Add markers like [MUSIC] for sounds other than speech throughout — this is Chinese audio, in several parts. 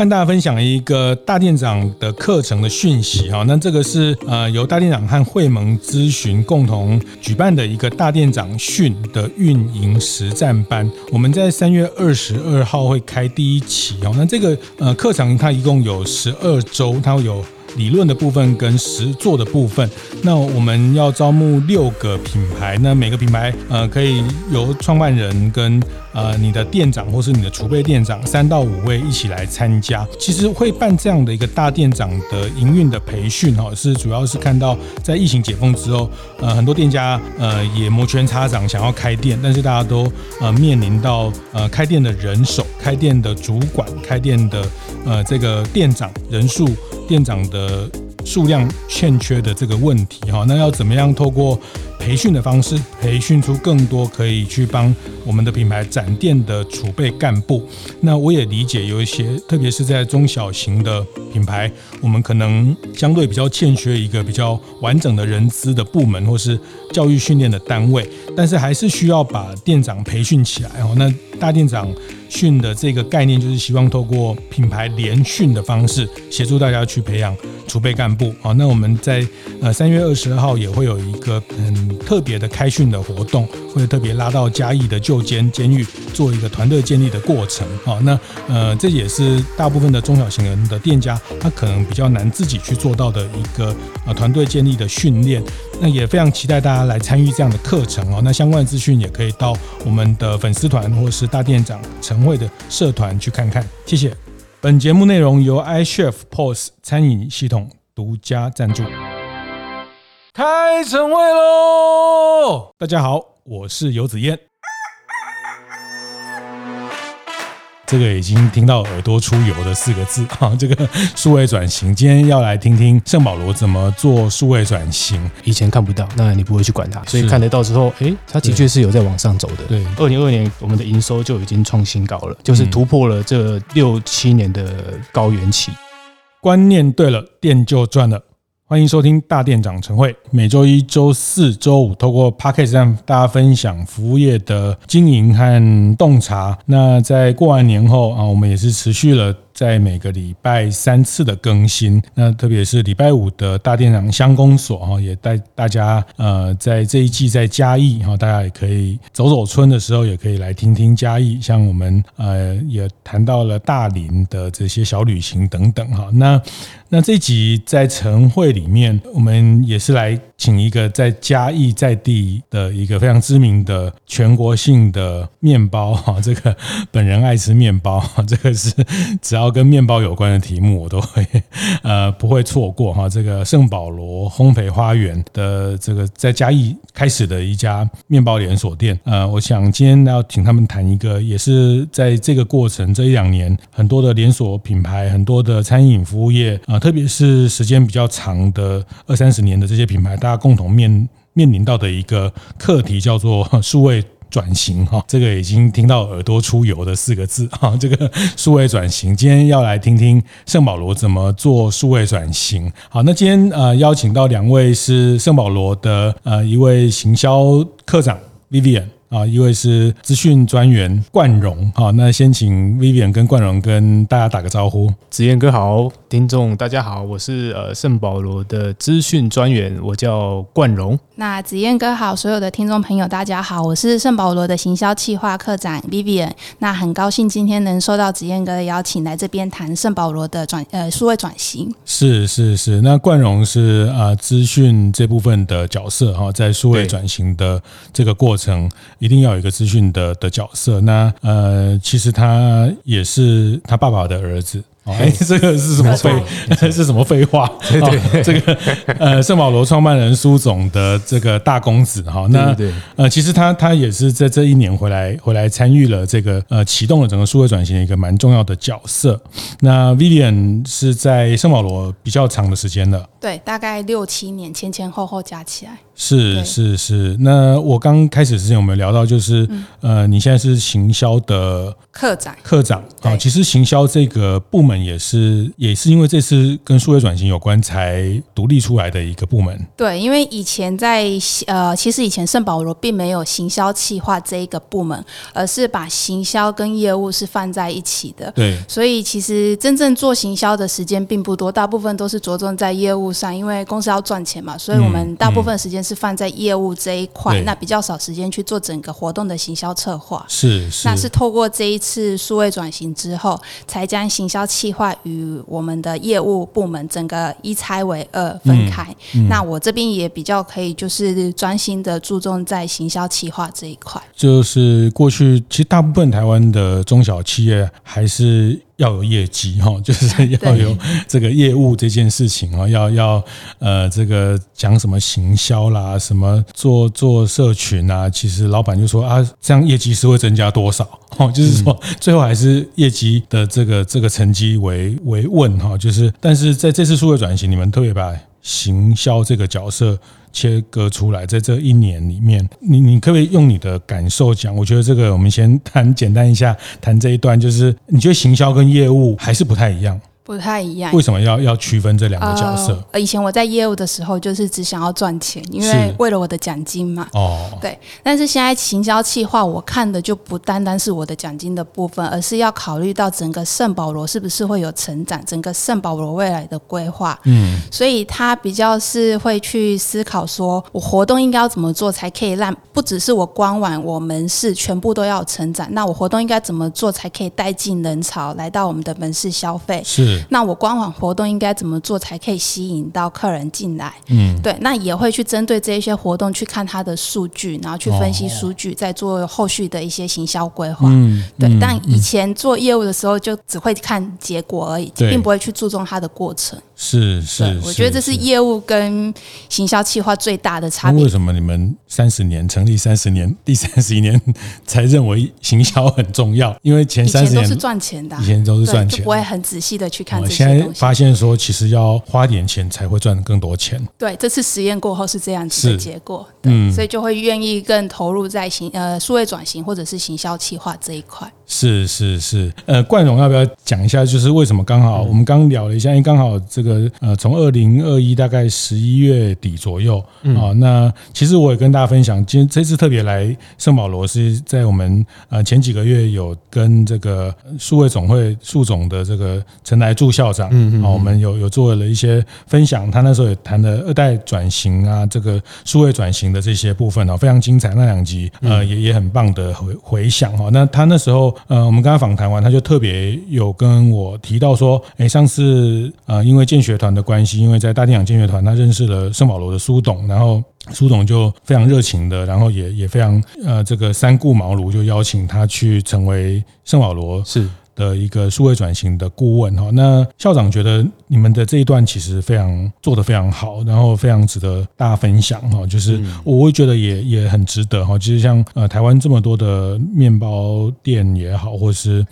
和大家分享一个大店长的课程的讯息哈。那这个是呃由大店长和会盟咨询共同举办的一个大店长训的运营实战班。我们在三月二十二号会开第一期哦。那这个呃课程它一共有十二周，它会有。理论的部分跟实作的部分，那我们要招募六个品牌，那每个品牌呃可以由创办人跟呃你的店长或是你的储备店长三到五位一起来参加。其实会办这样的一个大店长的营运的培训哈，是主要是看到在疫情解封之后，呃很多店家呃也摩拳擦掌想要开店，但是大家都呃面临到呃开店的人手、开店的主管、开店的呃这个店长人数。店长的数量欠缺的这个问题哈，那要怎么样透过培训的方式，培训出更多可以去帮我们的品牌展店的储备干部？那我也理解有一些，特别是在中小型的品牌，我们可能相对比较欠缺一个比较完整的人资的部门，或是教育训练的单位，但是还是需要把店长培训起来哦。那大店长。训的这个概念就是希望透过品牌联训的方式，协助大家去培养储备干部好。那我们在呃三月二十二号也会有一个很特别的开训的活动，会特别拉到嘉义的旧监监狱做一个团队建立的过程啊。那呃这也是大部分的中小型人的店家，他可能比较难自己去做到的一个呃团队建立的训练。那也非常期待大家来参与这样的课程哦。那相关的资讯也可以到我们的粉丝团或是大店长晨会的社团去看看。谢谢。本节目内容由 iChef POS 餐饮系统独家赞助。开晨会喽！大家好，我是游子彦。这个已经听到耳朵出油的四个字 [LAUGHS] 啊，这个数位转型，今天要来听听圣保罗怎么做数位转型。以前看不到，那你不会去管它，所以看得到之后，哎，它的确是有在往上走的。对，二零二二年我们的营收就已经创新高了，就是突破了这六七年的高原期。观念对了，店就赚了。欢迎收听大店长晨会，每周一、周四、周五，透过 Podcast 让大家分享服务业的经营和洞察。那在过完年后啊，我们也是持续了。在每个礼拜三次的更新，那特别是礼拜五的大店长乡公所哈，也带大家呃，在这一季在嘉义哈，大家也可以走走春的时候，也可以来听听嘉义。像我们呃也谈到了大林的这些小旅行等等哈。那那这集在晨会里面，我们也是来请一个在嘉义在地的一个非常知名的全国性的面包哈，这个本人爱吃面包，[LAUGHS] 这个是只要。跟面包有关的题目，我都会呃不会错过哈。这个圣保罗烘焙花园的这个在嘉义开始的一家面包连锁店，呃，我想今天要请他们谈一个，也是在这个过程这一两年，很多的连锁品牌，很多的餐饮服务业啊，特别是时间比较长的二三十年的这些品牌，大家共同面面临到的一个课题，叫做 [LAUGHS] 数位。转型哈，这个已经听到耳朵出油的四个字哈，这个 [LAUGHS] 数位转型，今天要来听听圣保罗怎么做数位转型。好，那今天呃邀请到两位是圣保罗的呃一位行销课长 Vivian。啊，一位是资讯专员冠荣，好，那先请 Vivian 跟冠荣跟大家打个招呼。子燕哥好，听众大家好，我是呃圣保罗的资讯专员，我叫冠荣。那子燕哥好，所有的听众朋友大家好，我是圣保罗的行销企划课长 Vivian。那很高兴今天能受到子燕哥的邀请来这边谈圣保罗的转呃数位转型。是是是，那冠荣是啊资讯这部分的角色哈，在数位转型的这个过程。一定要有一个资讯的的角色。那呃，其实他也是他爸爸的儿子。哎，这个是什么废？[LAUGHS] 是什么废话？对对，这个呃，圣保罗创办人苏总的这个大公子哈。那呃，其实他他也是在这一年回来回来参与了这个呃启动了整个数位转型的一个蛮重要的角色。那 Vivian 是在圣保罗比较长的时间了，对，大概六七年，前前后后加起来。是是是。那我刚开始之前我们聊到，就是呃，你现在是行销的课长课长啊。其实行销这个部门。门也是也是因为这次跟数位转型有关才独立出来的一个部门。对，因为以前在呃，其实以前圣保罗并没有行销企划这一个部门，而是把行销跟业务是放在一起的。对，所以其实真正做行销的时间并不多，大部分都是着重在业务上，因为公司要赚钱嘛，所以我们大部分时间是放在业务这一块，那比较少时间去做整个活动的行销策划。是是，那是透过这一次数位转型之后，才将行销企划与我们的业务部门整个一拆为二分开。嗯嗯、那我这边也比较可以，就是专心的注重在行销企划这一块。就是过去其实大部分台湾的中小企业还是。要有业绩哈，就是要有这个业务这件事情啊，要要呃这个讲什么行销啦，什么做做社群啊，其实老板就说啊，这样业绩是会增加多少？哦，就是说最后还是业绩的这个这个成绩为为问哈，就是但是在这次数位转型，你们特别把行销这个角色。切割出来，在这一年里面，你你可不可以用你的感受讲？我觉得这个我们先谈简单一下，谈这一段，就是你觉得行销跟业务还是不太一样。不太一样，为什么要要区分这两个角色？呃，以前我在业务的时候，就是只想要赚钱，因为为了我的奖金嘛。哦，对。但是现在行销企划，我看的就不单单是我的奖金的部分，而是要考虑到整个圣保罗是不是会有成长，整个圣保罗未来的规划。嗯，所以他比较是会去思考说，我活动应该要怎么做才可以让不只是我官网、我门市全部都要成长？那我活动应该怎么做才可以带进人潮来到我们的门市消费？是。那我官网活动应该怎么做才可以吸引到客人进来？嗯，对，那也会去针对这一些活动去看它的数据，然后去分析数据，再做后续的一些行销规划。嗯，对。但以前做业务的时候，就只会看结果而已，并不会去注重它的过程。是是，我觉得这是业务跟行销企划最大的差别。为什么你们三十年成立三十年，第三十一年 [LAUGHS] 才认为行销很重要？因为前三十年都是赚钱的，以前都是赚钱，就不会很仔细的去看。现在发现说，其实要花点钱才会赚更多钱。对，这次实验过后是这样子的结果。嗯，所以就会愿意更投入在行呃数位转型或者是行销企划这一块。是是是，呃，冠荣要不要讲一下？就是为什么刚好我们刚聊了一下，因为刚好这个呃，从二零二一大概十一月底左右啊，那其实我也跟大家分享，今天这次特别来圣保罗是在我们呃前几个月有跟这个数位总会数总的这个陈来柱校长，嗯嗯，我们有有做了一些分享，他那时候也谈了二代转型啊，这个数位转型的这些部分啊，非常精彩，那两集呃也也很棒的回回响哈。那他那时候。呃，我们跟他访谈完，他就特别有跟我提到说，哎，上次呃，因为建学团的关系，因为在大电影建学团，他认识了圣保罗的苏董，然后苏董就非常热情的，然后也也非常呃，这个三顾茅庐，就邀请他去成为圣保罗是。的一个数位转型的顾问哈，那校长觉得你们的这一段其实非常做得非常好，然后非常值得大家分享哈，就是我会觉得也也很值得哈。其实像呃台湾这么多的面包店也好，或是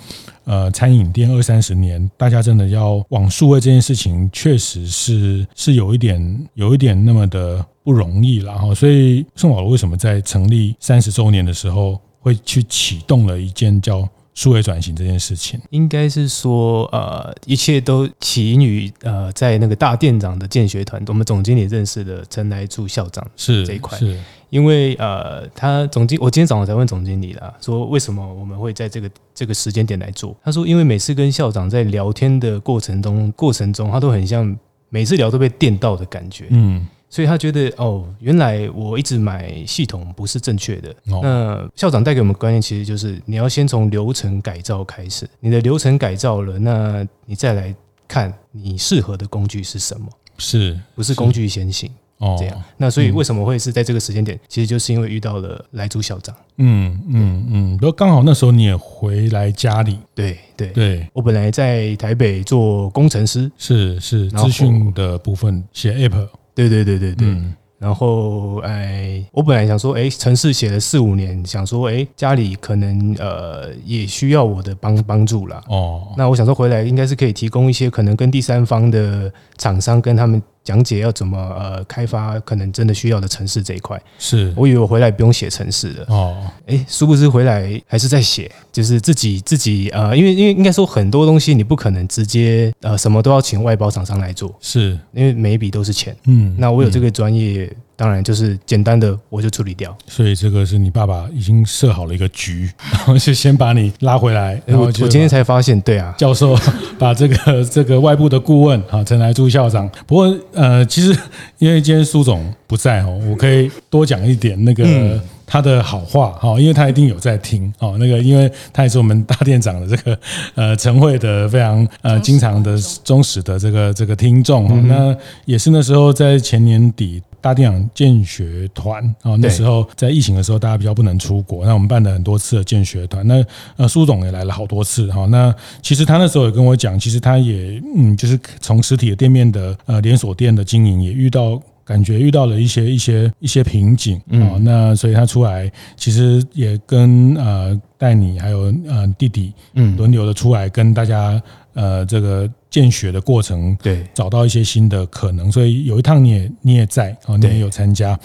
呃餐饮店二三十年，大家真的要往数位这件事情，确实是是有一点有一点那么的不容易了哈。所以圣保罗为什么在成立三十周年的时候会去启动了一件叫数位转型这件事情，应该是说，呃，一切都起因于呃，在那个大店长的建学团，我们总经理认识的陈来柱校长是这一块，是因为呃，他总经，我今天早上才问总经理啦，说为什么我们会在这个这个时间点来做？他说，因为每次跟校长在聊天的过程中，过程中他都很像每次聊都被电到的感觉，嗯。所以他觉得哦，原来我一直买系统不是正确的。那校长带给我们观念，其实就是你要先从流程改造开始。你的流程改造了，那你再来看你适合的工具是什么？是不是工具先行？哦，这样。那所以为什么会是在这个时间点？其实就是因为遇到了来助校长。嗯嗯嗯，不过刚好那时候你也回来家里。对对对，我本来在台北做工程师，是是资讯的部分写 App。对对对对对，嗯、然后哎，我本来想说，哎，城市写了四五年，想说，哎，家里可能呃也需要我的帮帮助啦。哦，那我想说回来应该是可以提供一些可能跟第三方的厂商跟他们。讲解要怎么呃开发可能真的需要的城市这一块。是我以为我回来不用写城市了哦，哎，殊不知回来还是在写，就是自己自己呃，因为因为应该说很多东西你不可能直接呃什么都要请外包厂商来做，是因为每一笔都是钱。嗯，那我有这个专业。嗯当然，就是简单的我就处理掉。所以这个是你爸爸已经设好了一个局，[LAUGHS] 然后就先把你拉回来。然后我今天才发现，对啊，教授把这个 [LAUGHS] 这个外部的顾问啊，陈来柱校长。不过呃，其实因为今天苏总不在哦，我可以多讲一点那个他的好话哈，因为他一定有在听哦。那个，因为他也是我们大店长的这个呃晨会的非常呃经常的忠实的这个这个听众。那也是那时候在前年底。大店长见学团啊，那时候在疫情的时候，大家比较不能出国，那我们办了很多次的建学团。那呃，苏总也来了好多次哈。那其实他那时候也跟我讲，其实他也嗯，就是从实体的店面的呃连锁店的经营，也遇到感觉遇到了一些一些一些瓶颈啊。那所以他出来，其实也跟呃带你还有呃弟弟嗯轮流的出来跟大家呃这个。见血的过程，对，找到一些新的可能，所以有一趟你也你也在啊，你也有参加。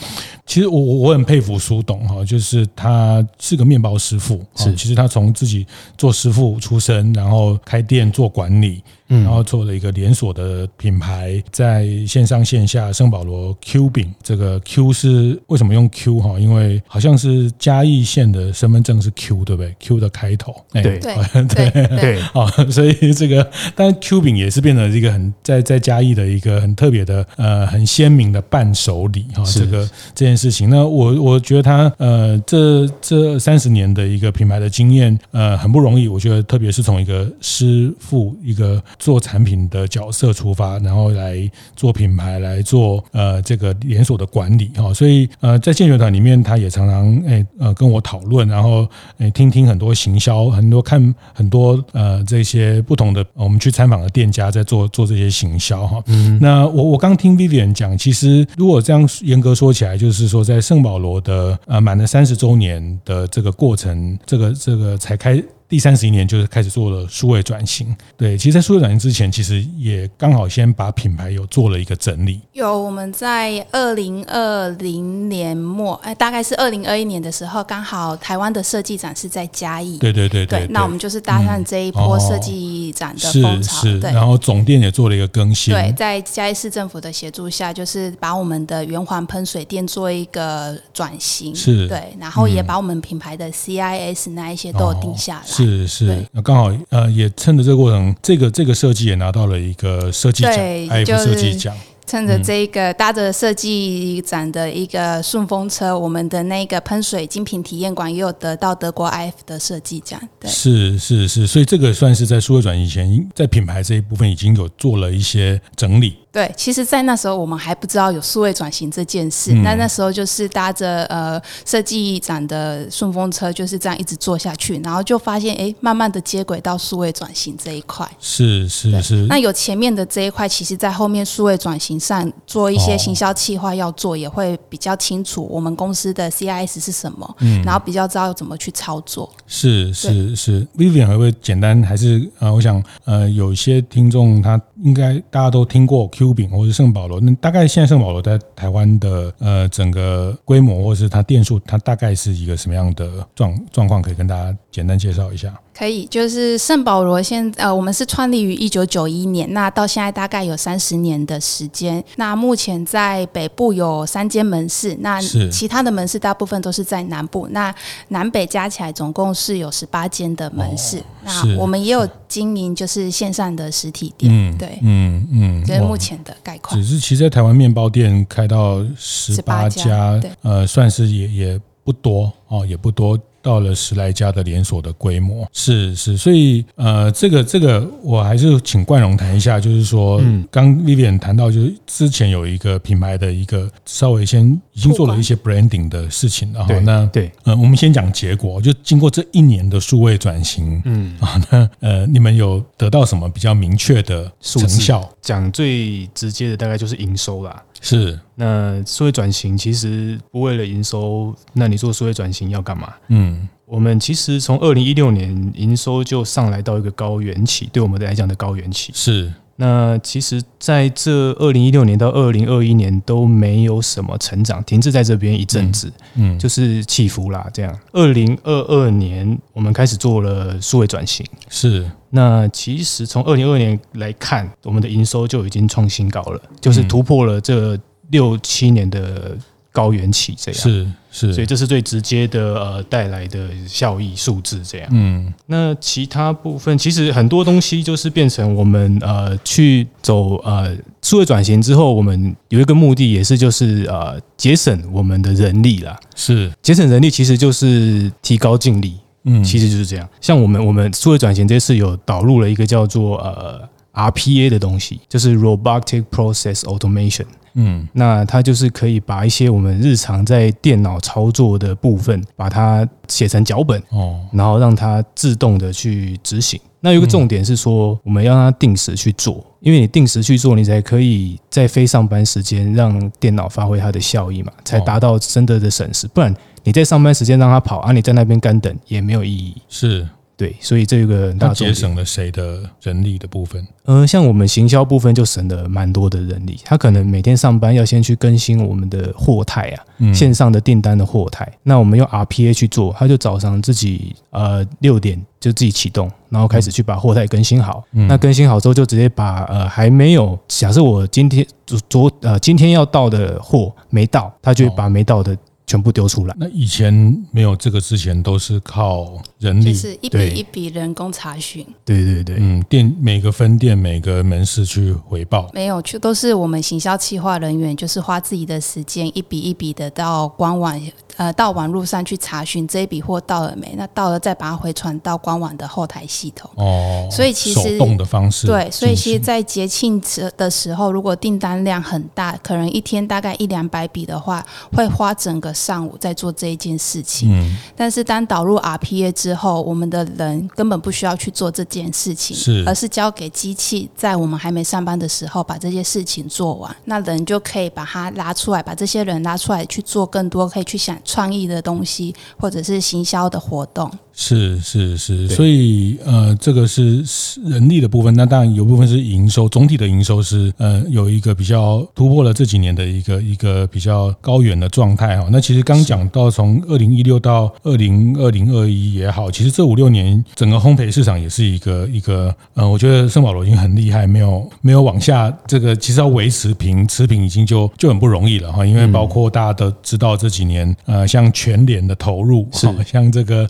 其实我我我很佩服苏董哈，就是他是个面包师傅，是，其实他从自己做师傅出身，然后开店做管理。嗯然后做了一个连锁的品牌，在线上线下圣保罗 Q 饼，这个 Q 是为什么用 Q 哈？因为好像是嘉义县的身份证是 Q 对不对？Q 的开头，对对对 [LAUGHS] 对啊，所以这个但是 Q 饼也是变成一个很在在嘉义的一个很特别的呃很鲜明的伴手礼哈。这个这件事情，那我我觉得他呃这这三十年的一个品牌的经验呃很不容易，我觉得特别是从一个师傅一个。做产品的角色出发，然后来做品牌，来做呃这个连锁的管理哈，所以呃在建学团里面，他也常常哎呃跟我讨论，然后哎听听很多行销，很多看很多呃这些不同的我们去参访的店家在做做这些行销哈。嗯，那我我刚听 Vivian 讲，其实如果这样严格说起来，就是说在圣保罗的呃满了三十周年的这个过程，这个这个才开。第三十一年就是开始做了数位转型，对，其实，在数位转型之前，其实也刚好先把品牌有做了一个整理。有我们在二零二零年末，哎，大概是二零二一年的时候，刚好台湾的设计展是在嘉义，对对对对，对，那我们就是搭上这一波设计展的风潮，是是，然后总店也做了一个更新，对，在嘉义市政府的协助下，就是把我们的圆环喷水店做一个转型，是，对，然后也把我们品牌的 CIS 那一些都有定下来。是是，那刚好呃，也趁着这个过程，这个这个设计也拿到了一个设计奖，IF 设计奖。趁着这个搭着设计展的一个顺风车，我们的那个喷水精品体验馆也有得到德国 IF 的设计奖。对，是是是，所以这个算是在数位转型前，在品牌这一部分已经有做了一些整理。对，其实，在那时候我们还不知道有数位转型这件事。那、嗯、那时候就是搭着呃设计展的顺风车，就是这样一直做下去，然后就发现，哎，慢慢的接轨到数位转型这一块。是是是。那有前面的这一块，其实在后面数位转型上做一些行销企划要做，也会比较清楚我们公司的 CIS 是什么，嗯，然后比较知道怎么去操作。是是是，Vivian 会不会简单？还是呃，我想呃，有一些听众他应该大家都听过。Q 饼或者圣保罗，那大概现在圣保罗在台湾的呃整个规模，或是它店数，它大概是一个什么样的状状况？可以跟大家简单介绍一下。可以，就是圣保罗现呃，我们是创立于一九九一年，那到现在大概有三十年的时间。那目前在北部有三间门市，那其他的门市大部分都是在南部。那南北加起来总共是有十八间的门市。哦、那我们也有经营就是线上的实体店，嗯、对，嗯嗯，这是目前的概况。只是其实在台湾面包店开到十八家，对呃，算是也也不多哦，也不多。到了十来家的连锁的规模，是是，所以呃，这个这个我还是请冠荣谈一下，就是说，嗯，刚 Vivian 谈到，就是之前有一个品牌的一个稍微先已经做了一些 branding 的事情，然后那对，呃，我们先讲结果，就经过这一年的数位转型，嗯。啊，那呃，你们有得到什么比较明确的成效？讲最直接的，大概就是营收啦。是，那数位转型其实不为了营收，那你做数位转型要干嘛？嗯，我们其实从二零一六年营收就上来到一个高原期，对我们来讲的高原期是。那其实在这二零一六年到二零二一年都没有什么成长，停滞在这边一阵子，嗯，就是起伏啦。这样，二零二二年我们开始做了数位转型，是。那其实从二零二二年来看，我们的营收就已经创新高了，就是突破了这六七年的。高原期这样是是，所以这是最直接的呃带来的效益数字这样。嗯，那其他部分其实很多东西就是变成我们呃去走呃数位转型之后，我们有一个目的也是就是呃节省我们的人力啦。是节省人力其实就是提高净利。嗯，其实就是这样。像我们我们数位转型这次有导入了一个叫做呃 RPA 的东西，就是 Robotic Process Automation。嗯，那它就是可以把一些我们日常在电脑操作的部分，把它写成脚本哦，然后让它自动的去执行。那有个重点是说，我们要让它定时去做，因为你定时去做，你才可以在非上班时间让电脑发挥它的效益嘛，才达到真的的省时。不然你在上班时间让它跑，啊，你在那边干等也没有意义。是。对，所以这个大节省了谁的人力的部分？呃，像我们行销部分就省了蛮多的人力。他可能每天上班要先去更新我们的货态啊，线上的订单的货态。那我们用 RPA 去做，他就早上自己呃六点就自己启动，然后开始去把货态更新好。那更新好之后，就直接把呃还没有假设我今天昨昨呃今天要到的货没到，他就会把没到的。全部丢出来。那以前没有这个之前，都是靠人力，就是一笔一笔人工查询。对对对，嗯，店每个分店每个门市去回报，没有，就都是我们行销企划人员，就是花自己的时间，一笔一笔的到官网。呃，到网络上去查询这一笔货到了没？那到了再把它回传到官网的后台系统。哦，所以其实手动的方式。对，所以其实，在节庆的时候，如果订单量很大，可能一天大概一两百笔的话，会花整个上午在做这一件事情。嗯。但是当导入 RPA 之后，我们的人根本不需要去做这件事情，是，而是交给机器，在我们还没上班的时候把这些事情做完，那人就可以把它拉出来，把这些人拉出来去做更多，可以去想。创意的东西，或者是行销的活动。是是是，所以呃，这个是人力的部分。那当然有部分是营收，总体的营收是呃有一个比较突破了这几年的一个一个比较高远的状态哈。那其实刚讲到从二零一六到二零二零二一也好，其实这五六年整个烘焙市场也是一个一个呃，我觉得圣保罗已经很厉害，没有没有往下这个其实要维持平持平已经就就很不容易了哈。因为包括大家都知道这几年呃，像全联的投入，是像这个。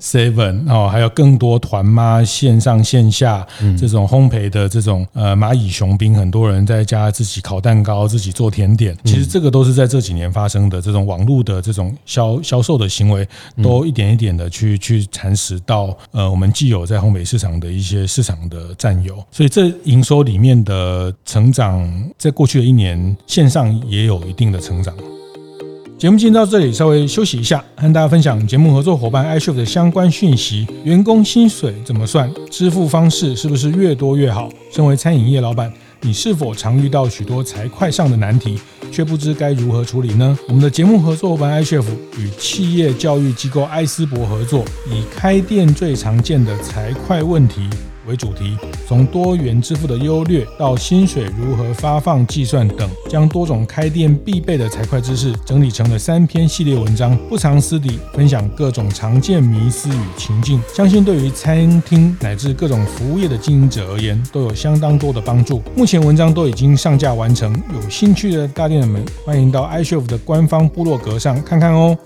Seven 哦，还有更多团妈线上线下这种烘焙的这种呃蚂蚁雄兵，很多人在家自己烤蛋糕、自己做甜点，其实这个都是在这几年发生的这种网络的这种销销售的行为，都一点一点的去去蚕食到呃我们既有在烘焙市场的一些市场的占有，所以这营收里面的成长，在过去的一年线上也有一定的成长。节目进到这里，稍微休息一下，和大家分享节目合作伙伴 iShift 的相关讯息。员工薪水怎么算？支付方式是不是越多越好？身为餐饮业老板，你是否常遇到许多财会上的难题，却不知该如何处理呢？我们的节目合作伙伴 iShift 与企业教育机构艾斯博合作，以开店最常见的财会问题。为主题，从多元支付的优劣到薪水如何发放计算等，将多种开店必备的财会知识整理成了三篇系列文章，不藏私底，分享各种常见迷思与情境，相信对于餐厅乃至各种服务业的经营者而言，都有相当多的帮助。目前文章都已经上架完成，有兴趣的大店人们，欢迎到 iCHEF 的官方部落格上看看哦。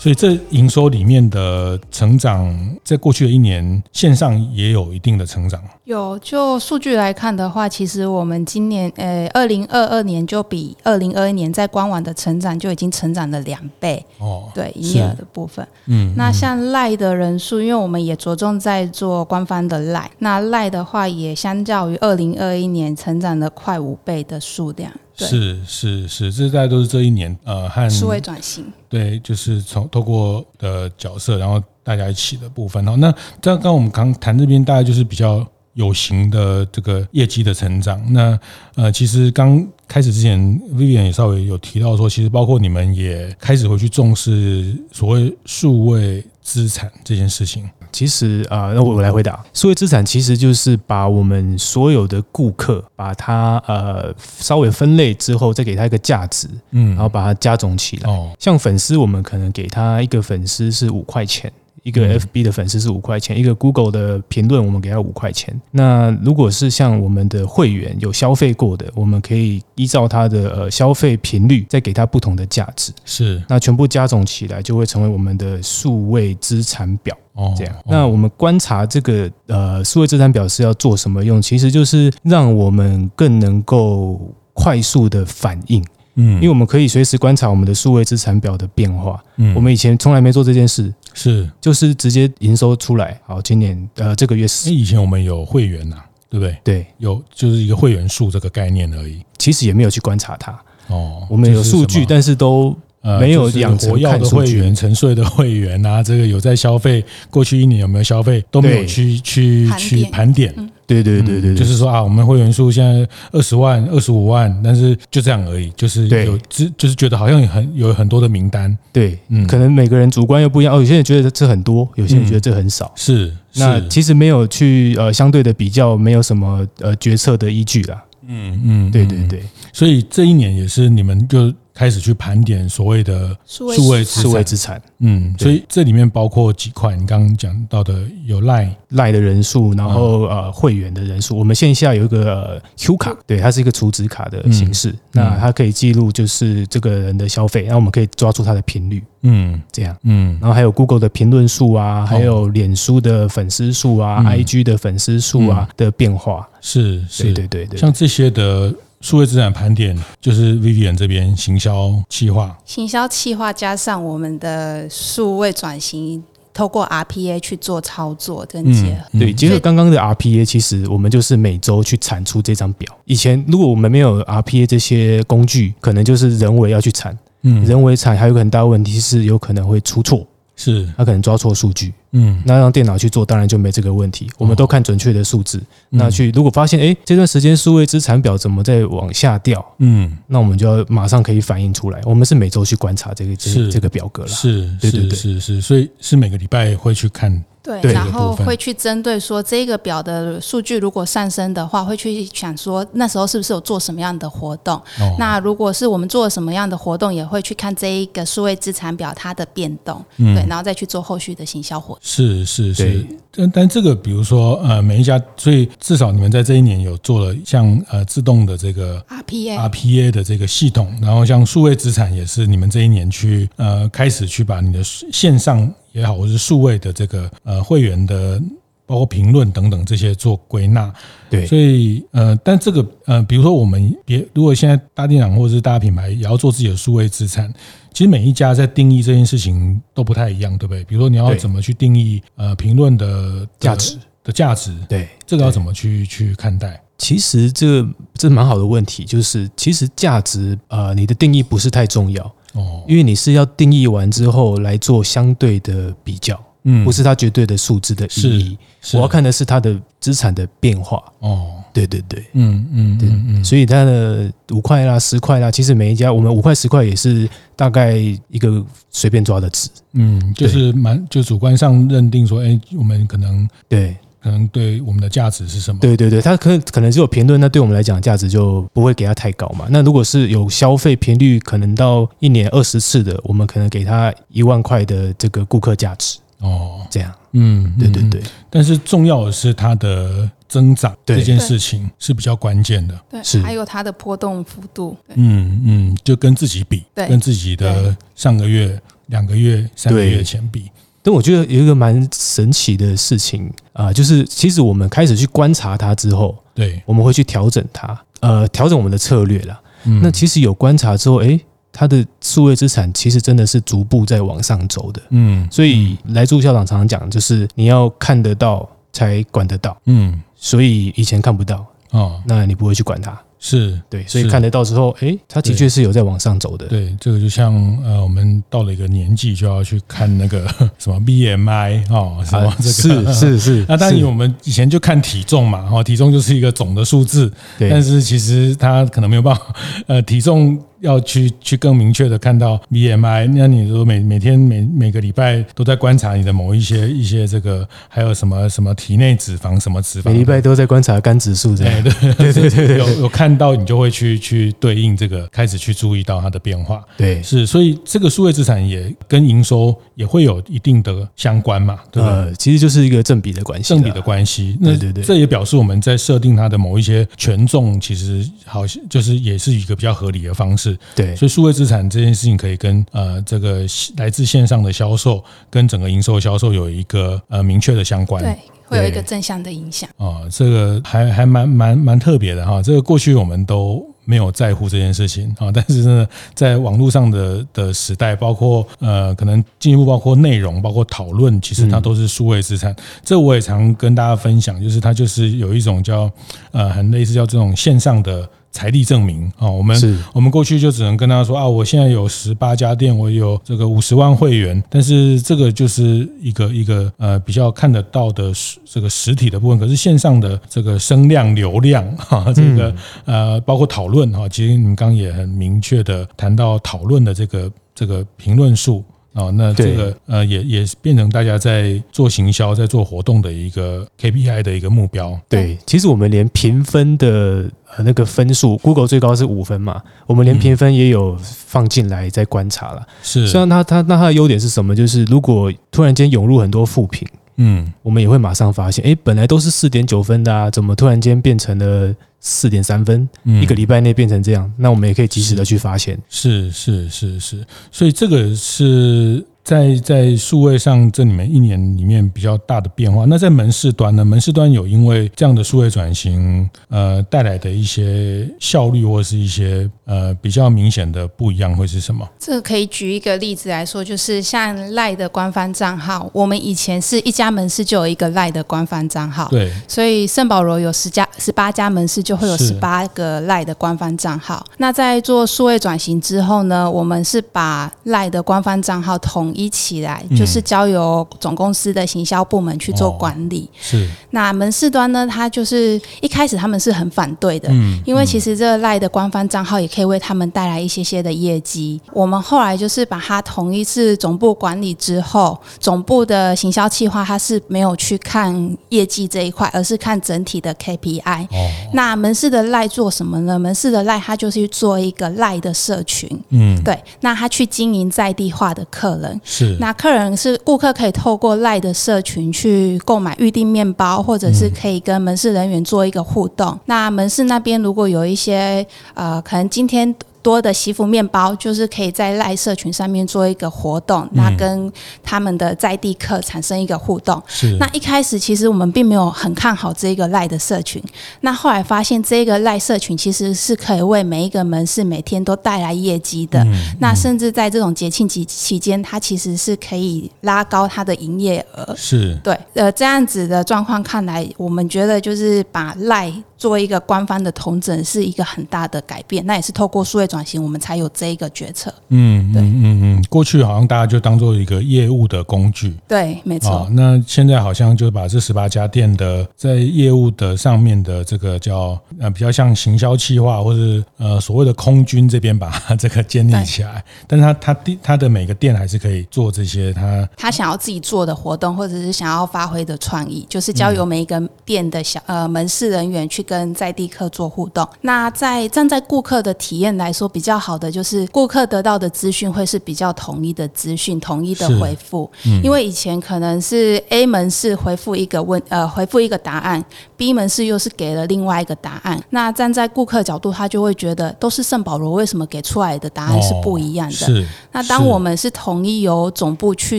所以这营收里面的成长，在过去的一年，线上也有一定的成长。有，就数据来看的话，其实我们今年，呃，二零二二年就比二零二一年在官网的成长就已经成长了两倍。哦，对，营业额的部分。嗯，那像赖的人数，因为我们也着重在做官方的赖，那赖的话也相较于二零二一年成长了快五倍的数量。是是是，这大家都是这一年呃和数位转型，对，就是从透过的角色，然后大家一起的部分。好，那刚刚我们刚谈这边，大概就是比较有形的这个业绩的成长。那呃，其实刚开始之前，Vivian 也稍微有提到说，其实包括你们也开始会去重视所谓数位资产这件事情。其实啊，那我我来回答，数位资产其实就是把我们所有的顾客，把它呃稍微分类之后，再给他一个价值，嗯，然后把它加总起来。哦，像粉丝，我们可能给他一个粉丝是五块钱。一个 FB 的粉丝是五块钱，一个 Google 的评论我们给他五块钱。那如果是像我们的会员有消费过的，我们可以依照他的呃消费频率，再给他不同的价值。是，那全部加总起来就会成为我们的数位资产表。哦，这样。那我们观察这个呃数位资产表是要做什么用？其实就是让我们更能够快速的反应。嗯，因为我们可以随时观察我们的数位资产表的变化。嗯，我们以前从来没做这件事，是就是直接营收出来。好，今年呃这个月是。以前我们有会员呐、啊，对不对？对，有就是一个会员数这个概念而已。其实也没有去观察它。哦，我们有数据，但是都。呃，没有养活要的会员、沉睡的会员啊，这个有在消费，过去一年有没有消费都没有去去去盘点。对对对对，就是说啊，我们会员数现在二十万、二十五万，但是就这样而已，就是有只就是觉得好像很有很多的名单。对，嗯，可能每个人主观又不一样。哦，有些人觉得这很多，有些人觉得这很少。是，那其实没有去呃相对的比较，没有什么呃决策的依据啦。嗯嗯，对对对，所以这一年也是你们就。开始去盘点所谓的数位数位资产，嗯，所以这里面包括几块，你刚刚讲到的有赖。赖的人数，然后呃会员的人数，我们线下有一个 Q 卡，对，它是一个储值卡的形式，那它可以记录就是这个人的消费，然后我们可以抓住它的频率，嗯，这样，嗯，然后还有 Google 的评论数啊，还有脸书的粉丝数啊，IG 的粉丝数啊的变化，是是，对对对对，像这些的。数位资产盘点就是 Vivian 这边行销企划，行销企划加上我们的数位转型，透过 RPA 去做操作跟结合。嗯、对，结合刚刚的 RPA，其实我们就是每周去产出这张表。以前如果我们没有 RPA 这些工具，可能就是人为要去产，嗯，人为产还有个很大问题是有可能会出错。是，他可能抓错数据，嗯，那让电脑去做，当然就没这个问题。我们都看准确的数字，那去如果发现，哎，这段时间数位资产表怎么在往下掉，嗯，那我们就要马上可以反映出来。我们是每周去观察这个这这个表格了，是，对对对，是是，所以是每个礼拜会去看。对，然后会去针对说这个表的数据如果上升的话，会去想说那时候是不是有做什么样的活动？哦、那如果是我们做了什么样的活动，也会去看这一个数位资产表它的变动，嗯、对，然后再去做后续的行销活动。是是是，但但这个比如说呃每一家，所以至少你们在这一年有做了像呃自动的这个 RPA RPA 的这个系统，然后像数位资产也是你们这一年去呃开始去把你的线上。也好，或是数位的这个呃会员的，包括评论等等这些做归纳，对，所以呃，但这个呃，比如说我们别如果现在大店长或者是大品牌也要做自己的数位资产，其实每一家在定义这件事情都不太一样，对不对？比如说你要怎么去定义呃评论的价值的价值，对，这个要怎么去去看待？其实这个这是蛮好的问题，就是其实价值呃，你的定义不是太重要。哦，因为你是要定义完之后来做相对的比较，嗯，不是它绝对的数字的意义，我要看的是它的资产的变化。哦，对对对，嗯嗯，对嗯，所以它的五块啦、十块啦，其实每一家我们五块、十块也是大概一个随便抓的值，嗯，就是蛮就主观上认定说，哎，我们可能对。可能对我们的价值是什么？对对对，他可能可能只有评论，那对我们来讲价值就不会给他太高嘛。那如果是有消费频率，可能到一年二十次的，我们可能给他一万块的这个顾客价值。哦，这样，嗯，对对对。但是重要的是它的增长这件事情是比较关键的，对，是。还有它的波动幅度，嗯嗯，就跟自己比，跟自己的上个月、两个月、三个月前比。但我觉得有一个蛮神奇的事情啊，就是其实我们开始去观察它之后，对，我们会去调整它，呃，调整我们的策略啦。那其实有观察之后，诶，它的数位资产其实真的是逐步在往上走的。嗯，所以来助校长常常讲，就是你要看得到才管得到。嗯，所以以前看不到哦，那你不会去管它。是对，所以看得到之后，哎，它的确是有在往上走的。对，这个就像呃，我们到了一个年纪，就要去看那个 [LAUGHS] 什么 BMI 哦，什么这个是 [LAUGHS] 是是。那当然，我们以前就看体重嘛，哈，体重就是一个总的数字。对。但是其实它可能没有办法，呃，体重要去去更明确的看到 BMI，那你说每每天每每个礼拜都在观察你的某一些一些这个，还有什么什么体内脂肪什么脂肪，每礼拜都在观察肝指数这样，对 [LAUGHS] 对对对对，有有看到你就会去去对应这个，开始去注意到它的变化，对，是，所以这个数位资产也跟营收也会有一定的相关嘛，对吧？呃，其实就是一个正比的关系，正比的关系，对对对，这也表示我们在设定它的某一些权重，其实好像就是也是一个比较合理的方式，对，所以数位资产这件事情可以跟呃这个来自线上的销售跟整个营收销售有一个呃明确的相关，对，会有一个正向的影响。哦，这个还还蛮蛮蛮特别的哈，这个过去我们都没有在乎这件事情啊，但是呢，在网络上的的时代，包括呃可能进一步包括内容，包括讨论，其实它都是数位资产。这我也常跟大家分享，就是它就是有一种叫呃很类似叫这种线上的。财力证明啊，我们我们过去就只能跟他说啊，我现在有十八家店，我有这个五十万会员，但是这个就是一个一个呃比较看得到的这个实体的部分。可是线上的这个声量流量哈，这个呃包括讨论哈，其实你们刚刚也很明确的谈到讨论的这个这个评论数。哦，那这个呃，也也变成大家在做行销、在做活动的一个 KPI 的一个目标。对，其实我们连评分的呃那个分数，Google 最高是五分嘛，我们连评分也有放进来在观察了。是，虽然它它那它的优点是什么？就是如果突然间涌入很多负评，嗯，我们也会马上发现，哎，本来都是四点九分的啊，怎么突然间变成了？四点三分，一个礼拜内变成这样，嗯、那我们也可以及时的去发现。是是是是，所以这个是。在在数位上，这里面一年里面比较大的变化。那在门市端呢？门市端有因为这样的数位转型，呃，带来的一些效率或是一些呃比较明显的不一样，会是什么？这个可以举一个例子来说，就是像赖的官方账号，我们以前是一家门市就有一个赖的官方账号，对，所以圣保罗有十家、十八家门市就会有十八个赖的官方账号。那在做数位转型之后呢，我们是把赖的官方账号统一起来，就是交由总公司的行销部门去做管理。是。那门市端呢，他就是一开始他们是很反对的，嗯因为其实这个赖的官方账号也可以为他们带来一些些的业绩。我们后来就是把它统一是总部管理之后，总部的行销计划它是没有去看业绩这一块，而是看整体的 KPI。那门市的赖做什么呢？门市的赖他就是去做一个赖的社群。嗯，对。那他去经营在地化的客人。是，那客人是顾客，可以透过赖的社群去购买预定面包，或者是可以跟门市人员做一个互动。那门市那边如果有一些呃，可能今天。多的惜福面包，就是可以在赖社群上面做一个活动，那跟他们的在地客产生一个互动。是。那一开始其实我们并没有很看好这个赖的社群，那后来发现这个赖社群其实是可以为每一个门市每天都带来业绩的。那甚至在这种节庆期期间，它其实是可以拉高它的营业额。是。对，呃，这样子的状况看来，我们觉得就是把赖作为一个官方的同整是一个很大的改变。那也是透过数位。转型，我们才有这一个决策。嗯，对，嗯嗯，过去好像大家就当做一个业务的工具。对，没错。那现在好像就把这十八家店的在业务的上面的这个叫呃比较像行销企划，或者呃所谓的空军这边把它 [LAUGHS] 这个建立起来。但是他他的他的每个店还是可以做这些他他想要自己做的活动，或者是想要发挥的创意，就是交由每一个店的小呃门市人员去跟在地客做互动。那在站在顾客的体验来说。比较好的就是顾客得到的资讯会是比较统一的资讯，统一的回复。嗯、因为以前可能是 A 门市回复一个问呃回复一个答案，B 门市又是给了另外一个答案。那站在顾客角度，他就会觉得都是圣保罗，为什么给出来的答案是不一样的？哦、是。那当我们是统一由总部去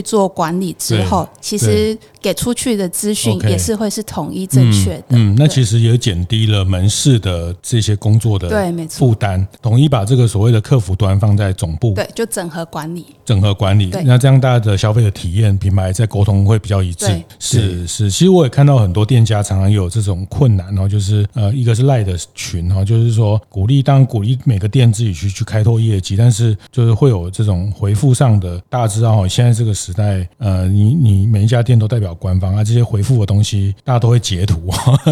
做管理之后，其实给出去的资讯也是会是统一正确的。嗯，嗯，那其实也减低了门市的这些工作的对没错负担，统一把这个所谓的客服端放在总部，对，就整合管理，整合管理。那这样大家的消费的体验、品牌在沟通会比较一致。是是，其实我也看到很多店家常常有这种困难哦，就是呃，一个是赖的群哈，就是说鼓励，当然鼓励每个店自己去去开拓业绩，但是就是会有这种回复上的，大家知道哈，现在这个时代，呃，你你每一家店都代表。了官方啊，这些回复的东西大家都会截图，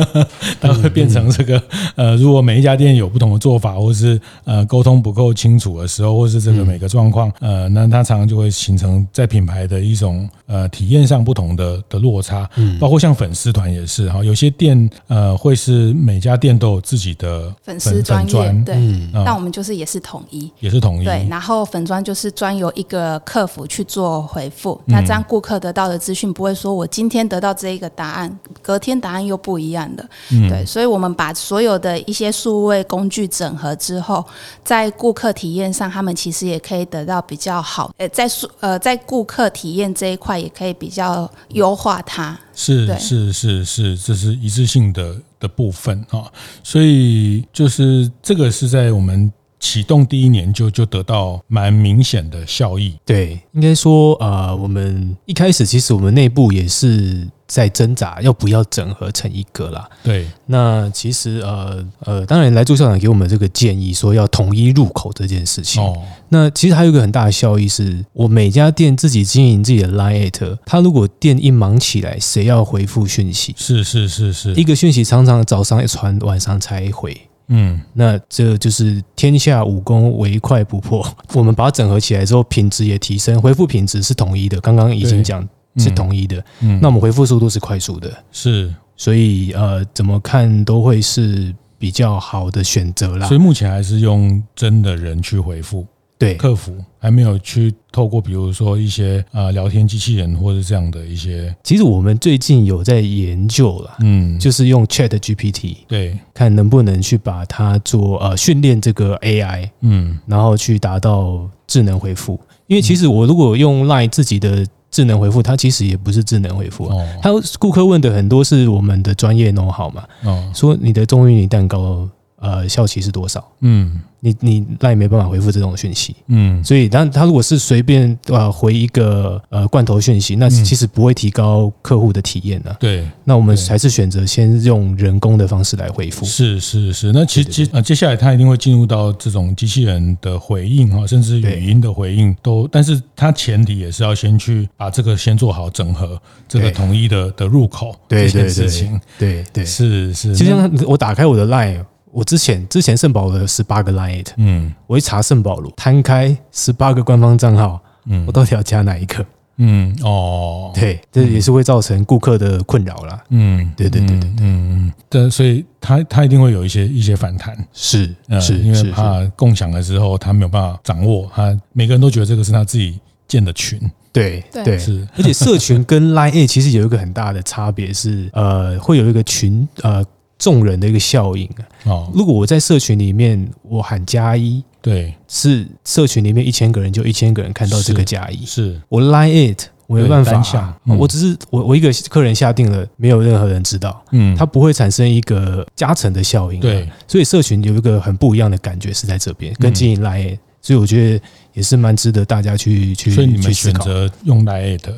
[LAUGHS] 它会变成这个呃，如果每一家店有不同的做法，或是呃沟通不够清楚的时候，或是这个每个状况，呃，那它常常就会形成在品牌的一种呃体验上不同的的落差，嗯。包括像粉丝团也是哈，有些店呃会是每家店都有自己的粉丝专业，对，那我们就是也是统一，也是统一，对，然后粉专就是专由一个客服去做回复，那这样顾客得到的资讯不会说我今天得到这一个答案，隔天答案又不一样的，对，所以我们把所有的一些数位工具整合之后，在顾客体验上，他们其实也可以得到比较好，呃，在数呃在顾客体验这一块也可以比较优化它，是是是是，这是一致性的的部分啊，所以就是这个是在我们。启动第一年就就得到蛮明显的效益。对，应该说，呃，我们一开始其实我们内部也是在挣扎，要不要整合成一个啦。对，那其实，呃呃，当然，来助校长给我们这个建议，说要统一入口这件事情。哦，那其实还有一个很大的效益是，我每家店自己经营自己的 Line@，他如果店一忙起来，谁要回复讯息？是是是是，一个讯息常常早上一传，晚上才回。嗯，那这就是天下武功，唯快不破。[LAUGHS] 我们把它整合起来之后，品质也提升，回复品质是统一的。刚刚已经讲是统一的，嗯，那我们回复速度是快速的，是，所以呃，怎么看都会是比较好的选择啦。所以目前还是用真的人去回复。对，客服还没有去透过，比如说一些呃聊天机器人或者这样的一些。其实我们最近有在研究了，嗯，就是用 Chat GPT，对，看能不能去把它做呃训练这个 AI，嗯，然后去达到智能回复。因为其实我如果用 Line 自己的智能回复，它其实也不是智能回复，哦，它顾客问的很多是我们的专业 know-how 嘛，哦，说你的中芋泥蛋糕呃效期是多少？嗯。你你那也没办法回复这种讯息，嗯，所以当他如果是随便呃回一个呃罐头讯息，那其实不会提高客户的体验的。对，那我们还是选择先用人工的方式来回复。是是是，那其实其实呃接下来他一定会进入到这种机器人的回应哈，甚至语音的回应都，但是它前提也是要先去把这个先做好整合，这个统一的的入口这件事情。对对，是是。就像我打开我的 Line。我之前之前圣保罗有十八个 Line，嗯，我一查圣保罗，摊开十八个官方账号，嗯，我到底要加哪一个？嗯，哦，对，这也是会造成顾客的困扰啦。嗯，对对对对，嗯对，所以他他一定会有一些一些反弹，是是，因为怕共享了之后他没有办法掌握，他每个人都觉得这个是他自己建的群，对对。是，而且社群跟 Line 其实有一个很大的差别是，呃，会有一个群呃。众人的一个效应啊！哦，如果我在社群里面，我喊加一，对，是社群里面一千个人就一千个人看到这个加一。是我 line it，我没办法，我只是我我一个客人下定了，没有任何人知道，嗯，它不会产生一个加成的效应。对，所以社群有一个很不一样的感觉是在这边，跟经营 line it，所以我觉得也是蛮值得大家去去。所以你们选择用 line it。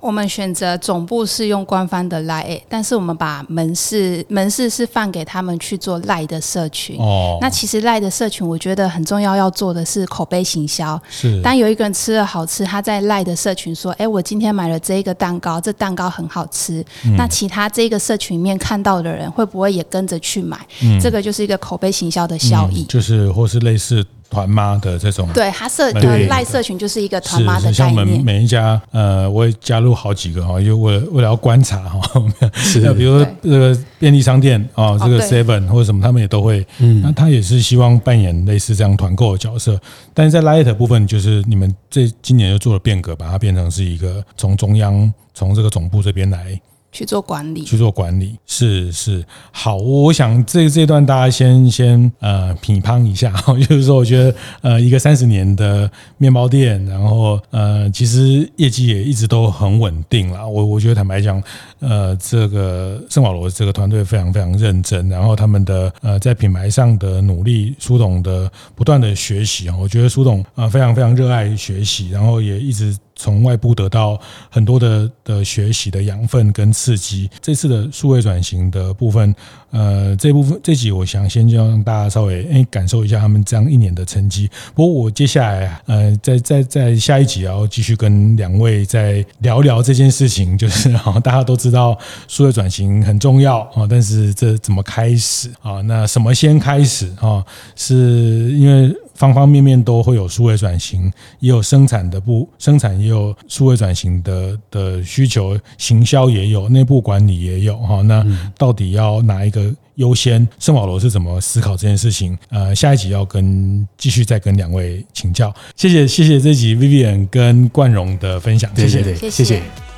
我们选择总部是用官方的 Line，但是我们把门市门市是放给他们去做 Line 的社群。哦，那其实 Line 的社群，我觉得很重要，要做的是口碑行销。是，当有一个人吃了好吃，他在 Line 的社群说：“哎，我今天买了这一个蛋糕，这蛋糕很好吃。嗯”那其他这个社群里面看到的人，会不会也跟着去买？嗯，这个就是一个口碑行销的效益。嗯，就是或是类似。团妈的这种，对，他社呃赖社群就是一个团妈的概念。像我们每一家，呃，我也加入好几个哈，因为了为了要观察哈。[LAUGHS] 是，比如说这个便利商店啊，这个 Seven 或者什么，他们也都会。嗯，那他也是希望扮演类似这样团购的角色。但是在 Light 部分，就是你们这今年又做了变革，把它变成是一个从中央从这个总部这边来。去做管理，去做管理是是好，我想这这段大家先先呃评判一下，[LAUGHS] 就是说我觉得呃一个三十年的面包店，然后呃其实业绩也一直都很稳定啦。我我觉得坦白讲，呃这个圣保罗这个团队非常非常认真，然后他们的呃在品牌上的努力，苏董的不断的学习啊，我觉得苏董啊非常非常热爱学习，然后也一直。从外部得到很多的的学习的养分跟刺激。这次的数位转型的部分，呃，这部分这集我想先就让大家稍微诶感受一下他们这样一年的成绩。不过我接下来呃，在在在下一集要继续跟两位再聊聊这件事情，就是啊，大家都知道数位转型很重要啊，但是这怎么开始啊？那什么先开始啊？是因为。方方面面都会有数位转型，也有生产的部生产也有数位转型的的需求，行销也有，内部管理也有哈。那到底要哪一个优先？圣保罗是怎么思考这件事情？呃，下一集要跟继续再跟两位请教。谢谢谢谢这集 Vivian 跟冠荣的分享，谢谢谢谢。